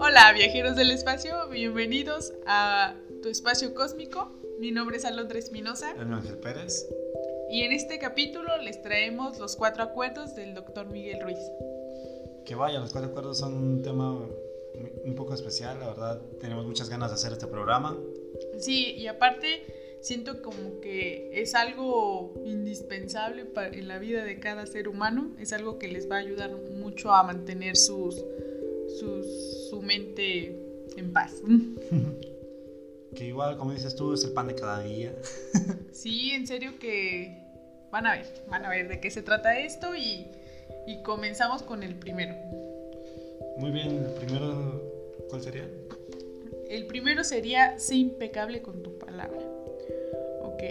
Hola viajeros del espacio, bienvenidos a tu espacio cósmico. Mi nombre es Alondra Espinosa. El Ángel Pérez. Y en este capítulo les traemos los cuatro acuerdos del doctor Miguel Ruiz. Que vaya, los cuatro acuerdos son un tema un poco especial, la verdad tenemos muchas ganas de hacer este programa. Sí, y aparte siento como que es algo indispensable en la vida de cada ser humano, es algo que les va a ayudar mucho a mantener sus su mente en paz. que igual, como dices tú, es el pan de cada día. sí, en serio que van a ver, van a ver de qué se trata esto y, y comenzamos con el primero. Muy bien, el primero, ¿cuál sería? El primero sería, sé impecable con tu palabra. Ok,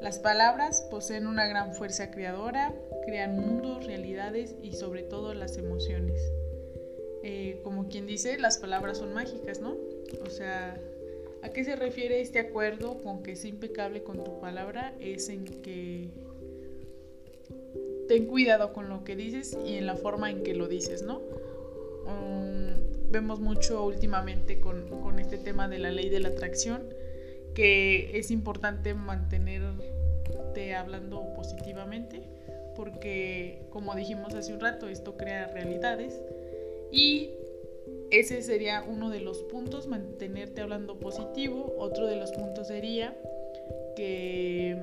las palabras poseen una gran fuerza creadora, crean mundos, realidades y sobre todo las emociones. Eh, como quien dice, las palabras son mágicas, ¿no? O sea, ¿a qué se refiere este acuerdo con que es impecable con tu palabra? Es en que ten cuidado con lo que dices y en la forma en que lo dices, ¿no? Um, vemos mucho últimamente con, con este tema de la ley de la atracción que es importante mantenerte hablando positivamente porque como dijimos hace un rato esto crea realidades y ese sería uno de los puntos, mantenerte hablando positivo. Otro de los puntos sería que...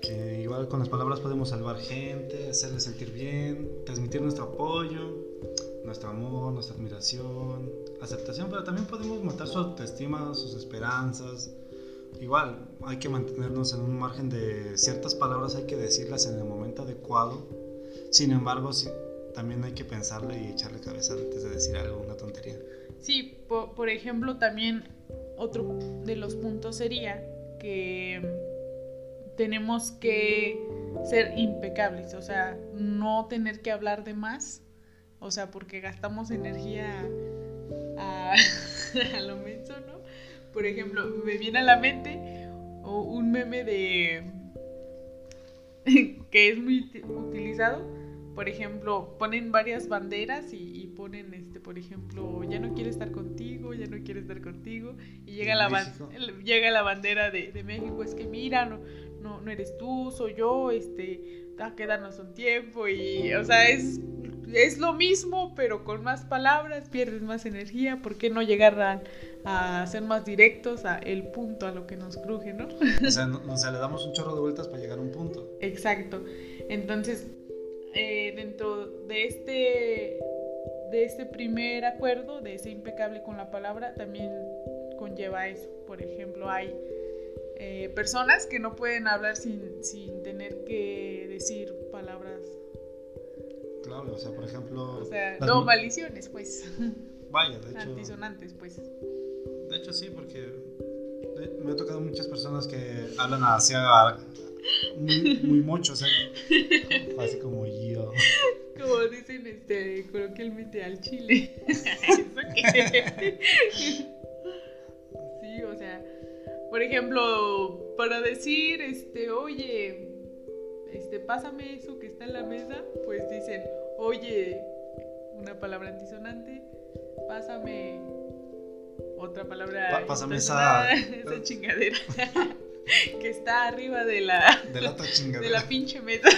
Que igual con las palabras podemos salvar gente, hacerle sentir bien, transmitir nuestro apoyo, nuestro amor, nuestra admiración, aceptación, pero también podemos matar su autoestima, sus esperanzas. Igual, hay que mantenernos en un margen de ciertas palabras, hay que decirlas en el momento adecuado. Sin embargo, si, también hay que pensarle y echarle cabeza antes de decir algo, una tontería. Sí, por, ejemplo, también otro de los puntos sería que tenemos que ser impecables, o sea, no tener que hablar de más, o sea, porque gastamos energía a, a lo menso, ¿no? Por ejemplo, me viene a la mente un meme de que es muy utilizado. Por ejemplo, ponen varias banderas y, ponen, este, por ejemplo, ya no quiere estar contigo, ya no quiere estar contigo, y llega, la, llega la bandera de, de, México, es que mira, no, no, no eres tú, soy yo, este, a quedarnos un tiempo, y, o sea, es, es lo mismo, pero con más palabras, pierdes más energía, ¿por qué no llegar a, a ser más directos a el punto, a lo que nos cruje, ¿no? O sea, o sea, le damos un chorro de vueltas para llegar a un punto. Exacto. Entonces, eh, dentro de este, de este primer acuerdo, de ese impecable con la palabra, también conlleva eso. Por ejemplo, hay eh, personas que no pueden hablar sin, sin tener que decir palabras. O sea, por ejemplo... O sea, no maldiciones, pues. Vaya, de hecho... Antisonantes, pues. De hecho, sí, porque me ha tocado muchas personas que hablan hacia muy, muy mucho, o sea, así como yo. Como dicen este, coloquialmente al chile. sí, o sea, por ejemplo, para decir, este, oye, este, pásame eso que está en la mesa, pues dicen, oye, una palabra antisonante, pásame otra palabra. pásame esa, esa chingadera. que está arriba de la, de la, de la pinche meta.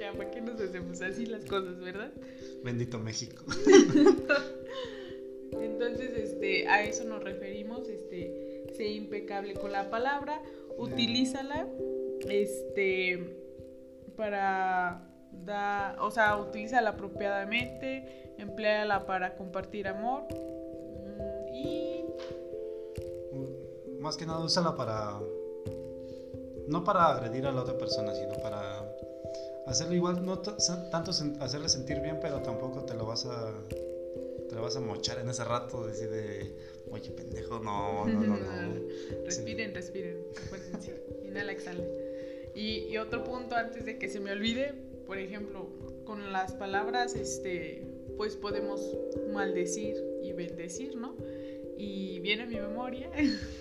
ya, ¿para qué nos hacemos así las cosas, verdad? Bendito México. Entonces, este, a eso nos referimos, este, sé impecable con la palabra, utilízala, este, para dar, o sea, utilízala apropiadamente, empleala para compartir amor mm, y más que nada úsala para. No para agredir a la otra persona, sino para hacerlo igual, no tanto hacerle sentir bien, pero tampoco te lo vas a. Te lo vas a mochar en ese rato, decir de. Oye, pendejo, no, no, no, no. respiren, respiren. Inhala, exhala. Y, y otro punto antes de que se me olvide, por ejemplo, con las palabras, este, pues podemos maldecir y bendecir, ¿no? Y viene a mi memoria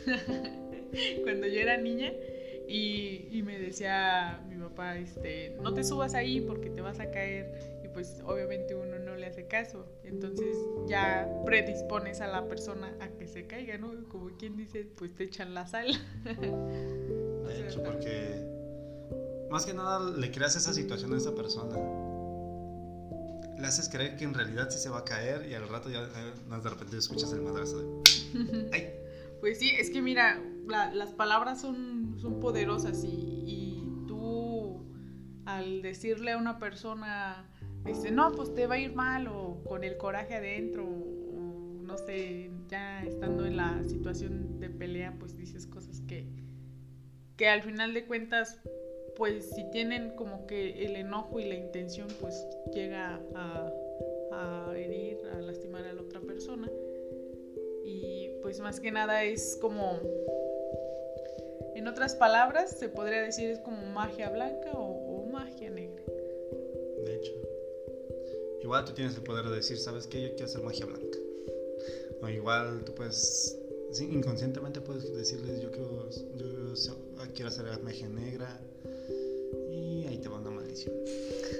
cuando yo era niña y, me decía mi papá, este, no te subas ahí porque te vas a caer y pues obviamente uno no le hace caso. Entonces ya predispones a la persona a que se caiga, ¿no? Como quien dice, pues te echan la sal. De hecho, porque más que nada le creas esa situación a esa persona. Le haces creer que en realidad sí se va a caer y al rato ya eh, de repente escuchas el madrazo de... Pues sí, es que mira, las palabras son, son poderosas y, tú al decirle a una persona, dice, no, pues te va a ir mal o con el coraje adentro o, no sé, ya estando en la situación de pelea, pues dices cosas que, que al final de cuentas, pues si tienen como que el enojo y la intención, pues llega a, herir, a lastimar a la otra persona y pues más que nada es como, en otras palabras, se podría decir es como magia blanca o, magia negra. De hecho, igual tú tienes el poder de decir, ¿sabes qué? Yo quiero hacer magia blanca. O igual tú puedes, inconscientemente puedes decirles, yo quiero, yo quiero hacer magia negra.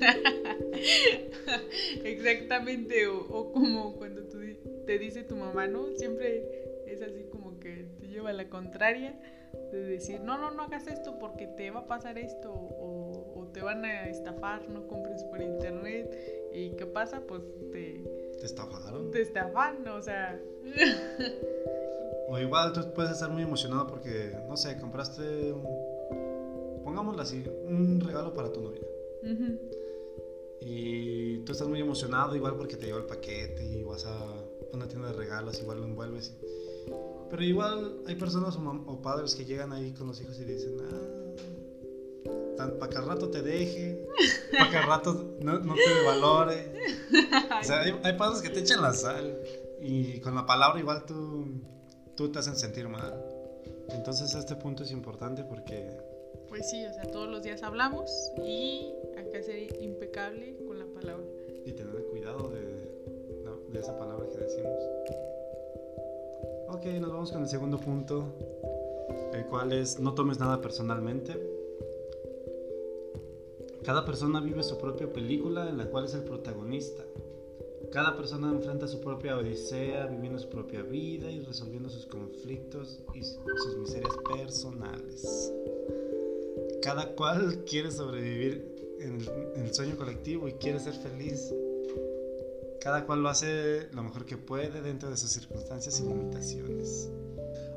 Exactamente, o como cuando tú te dice tu mamá, ¿no? Siempre es así como que te lleva a la contraria de decir, no, no, no hagas esto porque te va a pasar esto o, o te van a estafar, no compres por internet. ¿Y qué pasa? Pues te... ¿Te estafaron? Te estafan, o sea... o igual tú puedes estar muy emocionado porque, no sé, compraste, un, pongámoslo así, un regalo para tu novia. Y tú estás muy emocionado igual porque te lleva el paquete y vas a una tienda de regalos, igual lo envuelves. Pero igual hay personas o, padres que llegan ahí con los hijos y dicen, ah, para que al rato te deje, para que al rato no, te valore. O sea, hay, padres que te echan la sal y con la palabra igual tú, tú te hacen sentir mal. Entonces este punto es importante porque... Pues sí, o sea, todos los días hablamos y hay que ser impecable con la palabra. Y tener cuidado de de esa palabra que decimos. Ok, nos vamos con el segundo punto, el cual es no tomes nada personalmente. Cada persona vive su propia película en la cual es el protagonista. Cada persona enfrenta su propia odisea, viviendo su propia vida y resolviendo sus conflictos y sus miserias personales. Cada cual quiere sobrevivir en el, sueño colectivo y quiere ser feliz cada cual lo hace lo mejor que puede dentro de sus circunstancias y limitaciones.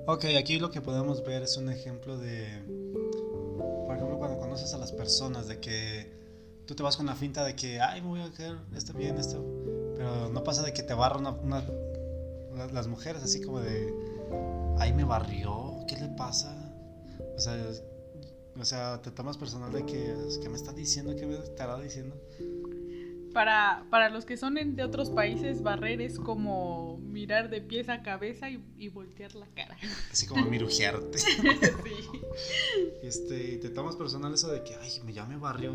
Ok, aquí lo que podemos ver es un ejemplo de, por ejemplo, cuando conoces a las personas, de que tú te vas con la finta de que, ay, me voy a hacer esto bien, esto, pero no pasa de que te barra una, las mujeres así como de, ay, me barrió, ¿qué le pasa? O sea, o sea, te tomas personal de que, ¿qué me está diciendo? ¿Qué me estará diciendo? Para, para los que son de otros países, barrer es como mirar de pies a cabeza y, voltear la cara. Así como mirujearte. sí. Este, te tomas personal eso de que, ay, me llame barrio.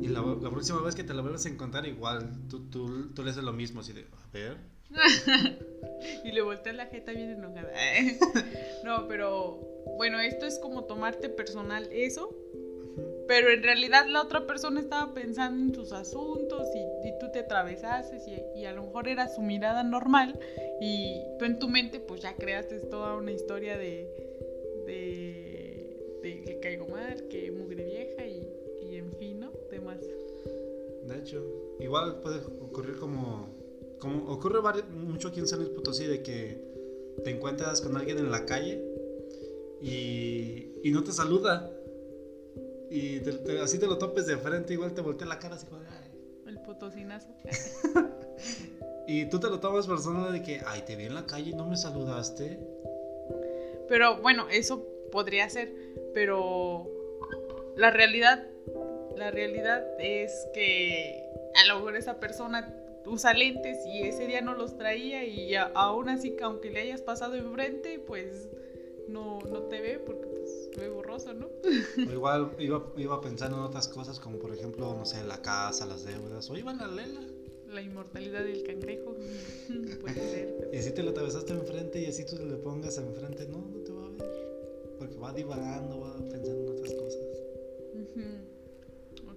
Y la, próxima vez que te la vuelvas a encontrar, igual tú, tú, tú le haces lo mismo, así de, a ver. y le volteas la jeta bien enojada. no, pero bueno, esto es como tomarte personal eso pero en realidad la otra persona estaba pensando en sus asuntos y, tú te atravesaste y, y, a lo mejor era su mirada normal y tú en tu mente pues ya creaste toda una historia de, de, de que caigo mal, que mugre vieja y, y en fin, ¿no? Temas. De hecho, igual puede ocurrir como, como ocurre mucho aquí en San Luis Potosí de que te encuentras con alguien en la calle y, y no te saluda y así te lo topes de frente, igual te voltea la cara así como El potosinazo. y tú te lo tomas personal de que, ay, te vi en la calle y no me saludaste. Pero bueno, eso podría ser, pero la realidad, la realidad es que a lo mejor esa persona usa lentes y ese día no los traía y aún así, aunque le hayas pasado enfrente, pues no, no te ve porque ve borroso, ¿no? igual iba, iba pensando en otras cosas, como por ejemplo, no sé, la casa, las deudas, o iba la lela. La inmortalidad del cangrejo, puede ser. Y si te lo atravesaste enfrente y así tú le pongas enfrente, no, no te va a ver. Porque va divagando, va pensando en otras cosas.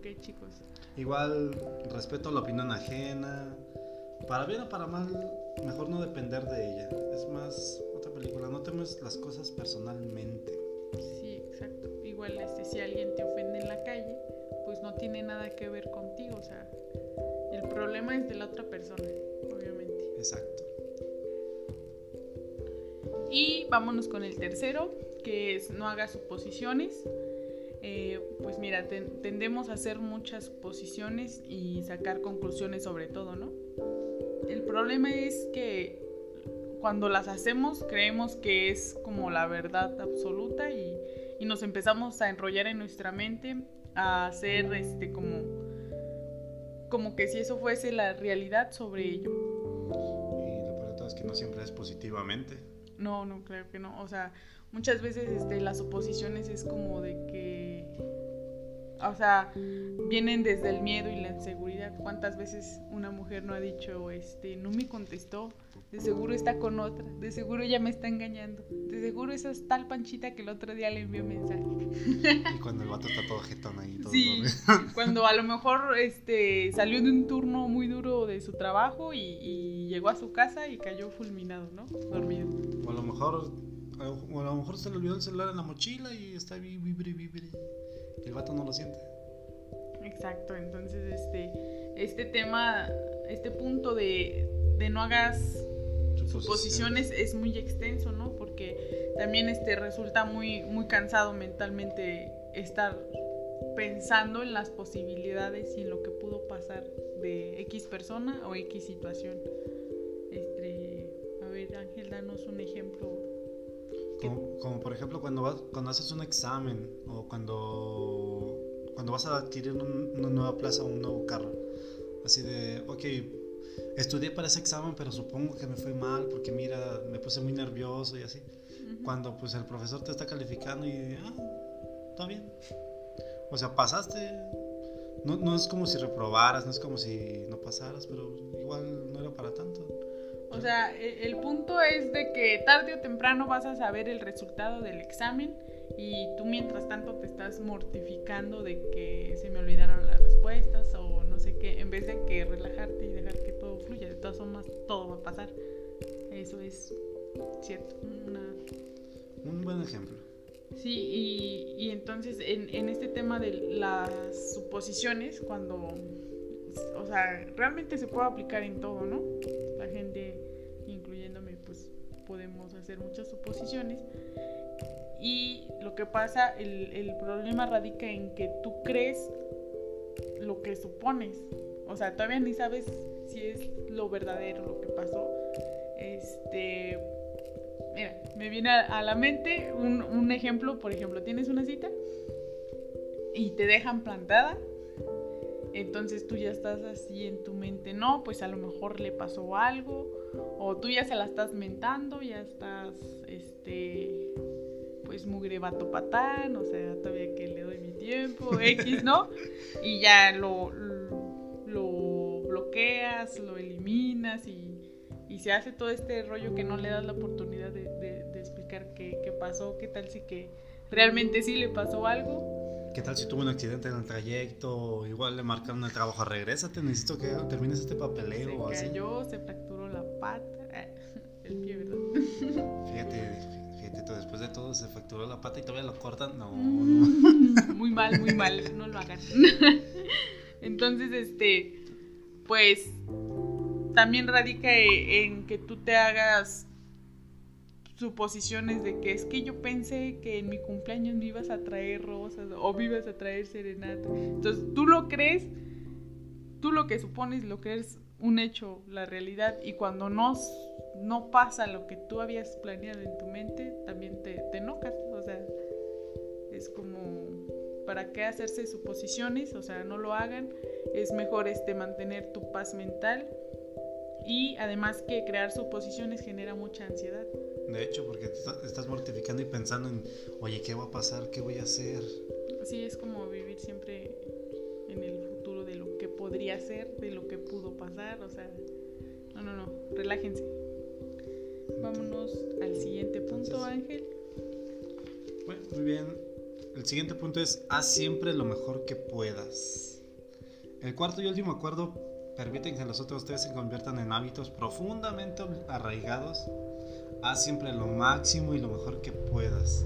qué, chicos? Igual, respeto la opinión ajena. Para bien o para mal, mejor no depender de ella. Es más, otra película, no temes las cosas personalmente. Sí, exacto. Igual, este, si alguien te ofende en la calle, pues no tiene nada que ver contigo. O sea, el problema es de la otra persona, obviamente. Exacto. Y vámonos con el tercero, que es no haga suposiciones. Eh, pues mira, tendemos a hacer muchas suposiciones y sacar conclusiones sobre todo, ¿no? El problema es que cuando las hacemos creemos que es como la verdad absoluta y, nos empezamos a enrollar en nuestra mente, a hacer este como, como que si eso fuese la realidad sobre ello. Y de todo es que no siempre es positivamente. No, no, creo que no. O sea, muchas veces este, las oposiciones es como de que, o sea, vienen desde el miedo y la inseguridad. ¿Cuántas veces una mujer no ha dicho, este, no me contestó? De seguro está con otra, de seguro ya me está engañando, de seguro esa es tal panchita que el otro día le envió mensaje. Y cuando el vato está todo jetón ahí. Todo sí, cuando a lo mejor este, salió de un turno muy duro de su trabajo y, y llegó a su casa y cayó fulminado, ¿no? Dormido. O a lo mejor o a lo mejor se le olvidó el celular en la mochila y está vibre, vibre. El vato no lo siente. Exacto, entonces este, este tema, este punto de, de no hagas suposiciones es muy extenso, ¿no? Porque también este, resulta muy, muy cansado mentalmente estar pensando en las posibilidades y en lo que pudo pasar de X persona o X situación. Este, a ver, Ángel, danos un ejemplo como, por ejemplo cuando, vas, cuando haces un examen o cuando, cuando vas a adquirir una nueva plaza o un nuevo carro. Así de, ok, estudié para ese examen, pero supongo que me fue mal porque mira, me puse muy nervioso y así. Cuando pues el profesor te está calificando y, ah, está bien. O sea, pasaste. No, no es como si reprobaras, no es como si no pasaras, pero igual sea, e, el punto es de que tarde o temprano vas a saber el resultado del examen y tú mientras tanto te estás mortificando de que se me olvidaron las respuestas o no sé qué, en vez de que relajarte y dejar que todo fluya. De todas formas, todo va a pasar. Eso es cierto. Un buen ejemplo. Sí, y, y entonces en, en este tema de las suposiciones, cuando, o sea, realmente se puede aplicar en todo, ¿no? Hacer muchas suposiciones. Y lo que pasa, el, el problema radica en que tú crees lo que supones. O sea, todavía ni sabes si es lo verdadero lo que pasó. Este. Mira, me viene a, la mente un, un, ejemplo. Por ejemplo, tienes una cita y te dejan plantada. Entonces tú ya estás así en tu mente, no, pues a lo mejor le pasó algo o tú ya se la estás mentando, ya estás, este, pues mugre vato patán, o sea, todavía que le doy mi tiempo, X, ¿no? Y ya lo, lo bloqueas, lo eliminas y, se hace todo este rollo que no le das la oportunidad de, explicar qué, qué, pasó, qué tal si que realmente sí le pasó algo. ¿Qué tal si tuvo un accidente en el trayecto? Igual le marcaron el trabajo, regrésate, necesito que termines este papeleo. Se o cayó, se fracturó la pata, el pie, ¿verdad? Fíjate, fíjate, después de todo se fracturó la pata y todavía lo cortan. No, mm, Muy mal, muy mal, no lo hagan. Entonces, este, pues, también radica en que tú te hagas suposiciones de que es que yo pensé que en mi cumpleaños me ibas a traer rosas o me ibas a traer serenata. Entonces, tú lo crees, tú lo que supones lo crees un hecho, la realidad, y cuando no, no pasa lo que tú habías planeado en tu mente, también te, te enojas, o sea, es como, ¿para qué hacerse suposiciones? O sea, no lo hagan, es mejor este, mantener tu paz mental y además que crear suposiciones genera mucha ansiedad. De hecho, porque te estás mortificando y pensando en, oye, ¿qué va a pasar? ¿Qué voy a hacer? Sí, es como vivir siempre en el futuro de lo que podría ser, de lo que pudo pasar, o sea, no, no, no, relájense. Vámonos al siguiente punto, Ángel. Bueno, muy bien. El siguiente punto es, haz siempre lo mejor que puedas. El cuarto y último acuerdo permiten que los otros tres se conviertan en hábitos profundamente arraigados. Haz siempre lo máximo y lo mejor que puedas.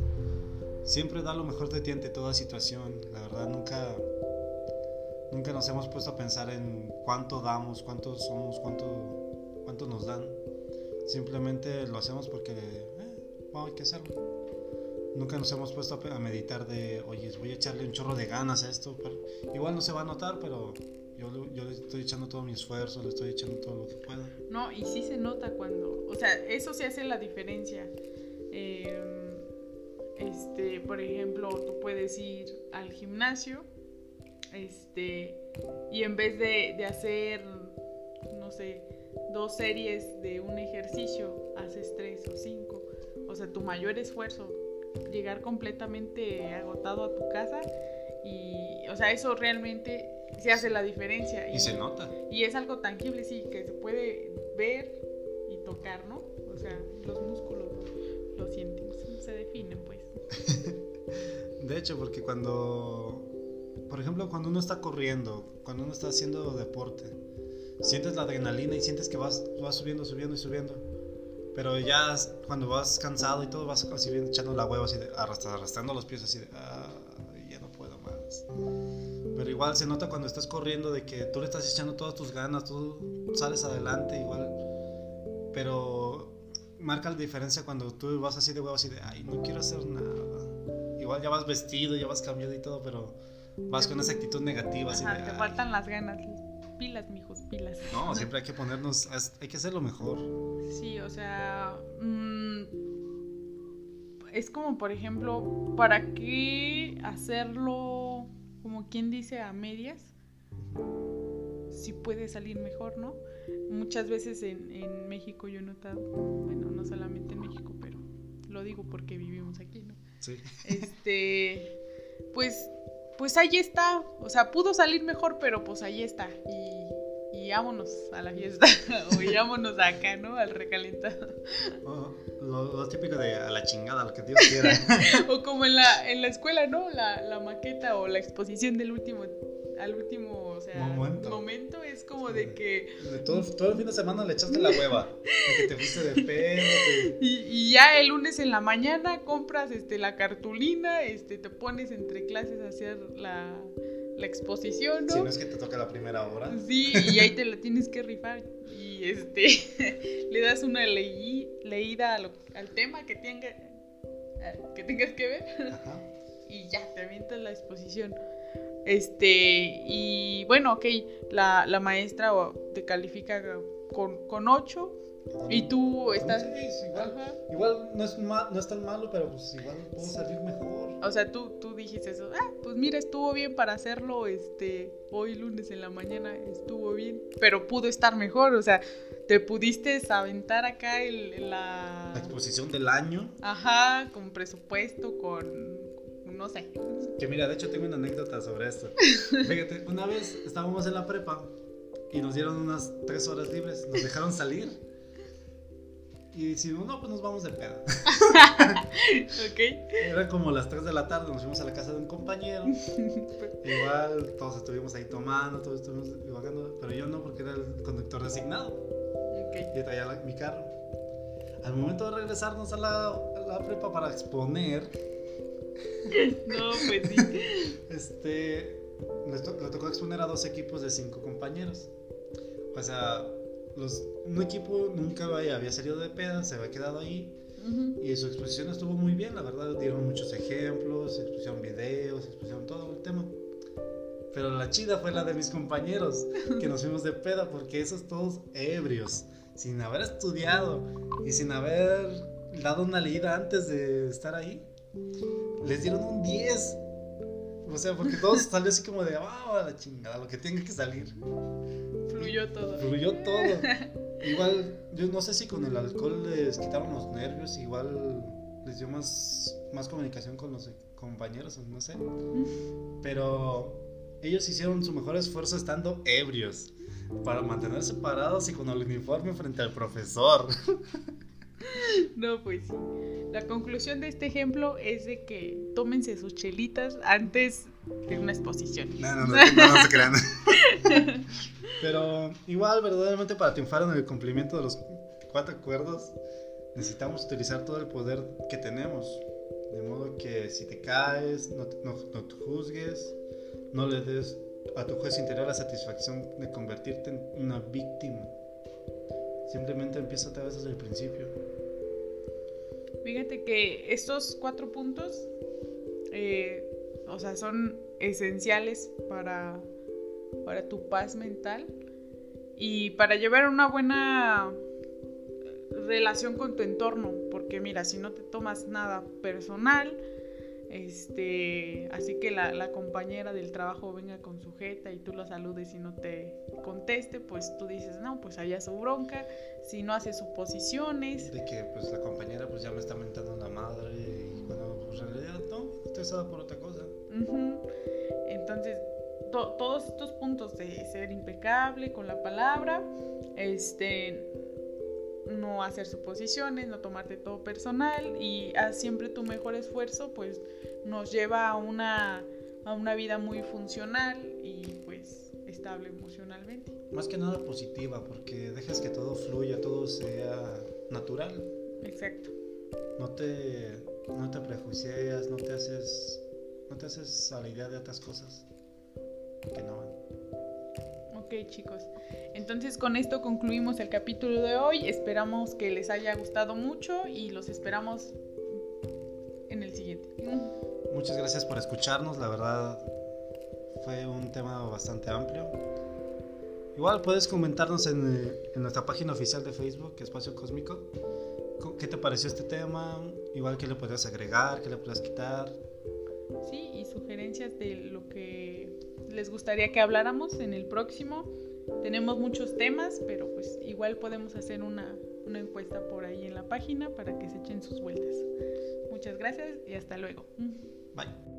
Siempre da lo mejor de ti ante toda situación. La verdad, nunca, nunca nos hemos puesto a pensar en cuánto damos, cuánto somos, cuánto, nos dan. Simplemente lo hacemos porque eh, hay que hacerlo. Nunca nos hemos puesto a meditar de, oye, voy a echarle un chorro de ganas a esto. igual no se va a notar, pero yo, yo, le estoy echando todo mi esfuerzo, le estoy echando todo lo que pueda. No, y sí se nota cuando, o sea, eso se hace la diferencia. Em, este, por ejemplo, tú puedes ir al gimnasio, este, y en vez de, de hacer, no sé, dos series de un ejercicio, haces tres o cinco. O sea, tu mayor esfuerzo, llegar completamente agotado a tu casa y, o sea, eso realmente se hace la diferencia. Y, se nota. Y es algo tangible, sí, que se puede ver y tocar, ¿no? O sea, los músculos lo sienten, se definen, pues. de hecho, porque cuando, por ejemplo, cuando uno está corriendo, cuando uno está haciendo deporte, sientes la adrenalina y sientes que vas, vas subiendo, subiendo y subiendo. Pero ya cuando vas cansado y todo, vas así bien echando la hueva, así de, arrastrando los pies, así de, ah, ya no puedo más. Igual se nota cuando estás corriendo de que tú le estás echando todas tus ganas, tú sales adelante igual. Pero marca la diferencia cuando tú vas así de huevo, así de, ay, no quiero hacer nada. Igual ya vas vestido, ya vas cambiado y todo, pero vas con esa actitud negativa. así de, te faltan las ganas. Pilas, mijos, pilas. No, siempre hay que ponernos, hay que hacer lo mejor. Sí, o sea, mm, es como, por ejemplo, ¿para qué hacerlo como quien dice a medias, si puede salir mejor, ¿no? Muchas veces en, en México yo he notado, bueno, no solamente en México, pero lo digo porque vivimos aquí, ¿no? Sí. Este, pues, pues ahí está, o sea, pudo salir mejor, pero pues ahí está. Y y vámonos a la fiesta o vámonos acá, ¿no? Al recalentado. lo, típico de a la chingada, lo que Dios quiera. o como en la, en la escuela, ¿no? La, la maqueta o la exposición del último al último o sea, momento. es como de que... todo, todo, el fin de semana le echaste la hueva, de que te fuiste de pedo. Y, y, ya el lunes en la mañana compras este, la cartulina, este, te pones entre clases a hacer la, la exposición, ¿no? Si no es que te toca la primera hora. Sí, y ahí te la tienes que rifar. Y este, le das una leída al tema que, tenga, que tengas que ver. Ajá. Y ya, te avientas la exposición. Este, y bueno, ok, la, la maestra te califica con, con 8 y tú estás. igual, no, es no es tan malo, pero pues igual puedo salir mejor. O sea, tú, tú dijiste eso. Ah, pues mira, estuvo bien para hacerlo este hoy lunes en la mañana. Estuvo bien. Pero pudo estar mejor. O sea, te pudiste aventar acá el, la... la exposición del año. Ajá, con presupuesto, con. No sé. Que mira, de hecho tengo una anécdota sobre esto. Fíjate, una vez estábamos en la prepa y nos dieron unas tres horas libres. Nos dejaron salir. Y decimos, no, pues nos vamos de pedo. ok. Era como las 3 de la tarde, nos fuimos a la casa de un compañero. Igual, todos estuvimos ahí tomando, todos estuvimos divagando, pero yo no, porque era el conductor designado. Okay. Y traía mi carro. Al momento de regresarnos a la, a la prepa para exponer. no, pues sí. Este. Le, tocó exponer a dos equipos de cinco compañeros. O sea, un equipo nunca había salido de peda, se había quedado ahí. Y su exposición estuvo muy bien, la verdad. Dieron muchos ejemplos, expusieron videos, expusieron todo el tema. Pero la chida fue la de mis compañeros, que nos fuimos de peda, porque esos todos ebrios, sin haber estudiado y sin haber dado una leída antes de estar ahí, les dieron un 10. O sea, porque todos salió así como de, ah, la chingada, lo que tenga que salir. Fluyó todo. Fluyó todo. igual, yo no sé si con el alcohol les quitaron los nervios, igual les dio más, más comunicación con los compañeros, no sé. Pero ellos hicieron su mejor esfuerzo estando ebrios para mantenerse parados y con el uniforme frente al profesor. No, pues sí. La conclusión de este ejemplo es de que tómense sus chelitas antes de una exposición. No, no, no, no, no se crean. Pero igual, verdaderamente para triunfar en el cumplimiento de los cuatro acuerdos, necesitamos utilizar todo el poder que tenemos. De modo que si te caes, no, no, no te juzgues, no le des a tu juez interior la satisfacción de convertirte en una víctima. Simplemente empieza otra vez desde el principio. Fíjate que estos cuatro puntos, eh, o sea, son esenciales para, para tu paz mental y para llevar una buena relación con tu entorno, porque mira, si no te tomas nada personal, este, así que la, compañera del trabajo venga con su jeta y tú lo saludes y no te conteste, pues tú dices, no, pues allá su bronca, si no hace suposiciones. De que pues la compañera pues ya me está mentando la madre y bueno, pues en realidad no, estresada por otra cosa. Entonces, todos estos puntos de ser impecable con la palabra, este no hacer suposiciones, no tomarte todo personal y a siempre tu mejor esfuerzo pues nos lleva a una, a una vida muy funcional y pues estable emocionalmente. Más que nada positiva porque dejas que todo fluya, todo sea natural. Exacto. No te, no te prejuicias, no te haces, no te haces a la idea de otras cosas que no van. Ok chicos, entonces con esto concluimos el capítulo de hoy. Esperamos que les haya gustado mucho y los esperamos en el siguiente. Muchas gracias por escucharnos, la verdad fue un tema bastante amplio. Igual puedes comentarnos en, eh, en nuestra página oficial de Facebook, Espacio Cósmico, qué te pareció este tema, igual qué le podrías agregar, qué le podrías quitar. Sí, y sugerencias de lo que les gustaría que habláramos en el próximo. Tenemos muchos temas, pero pues igual podemos hacer una, una encuesta por ahí en la página para que se echen sus vueltas. Muchas gracias y hasta luego. Bye.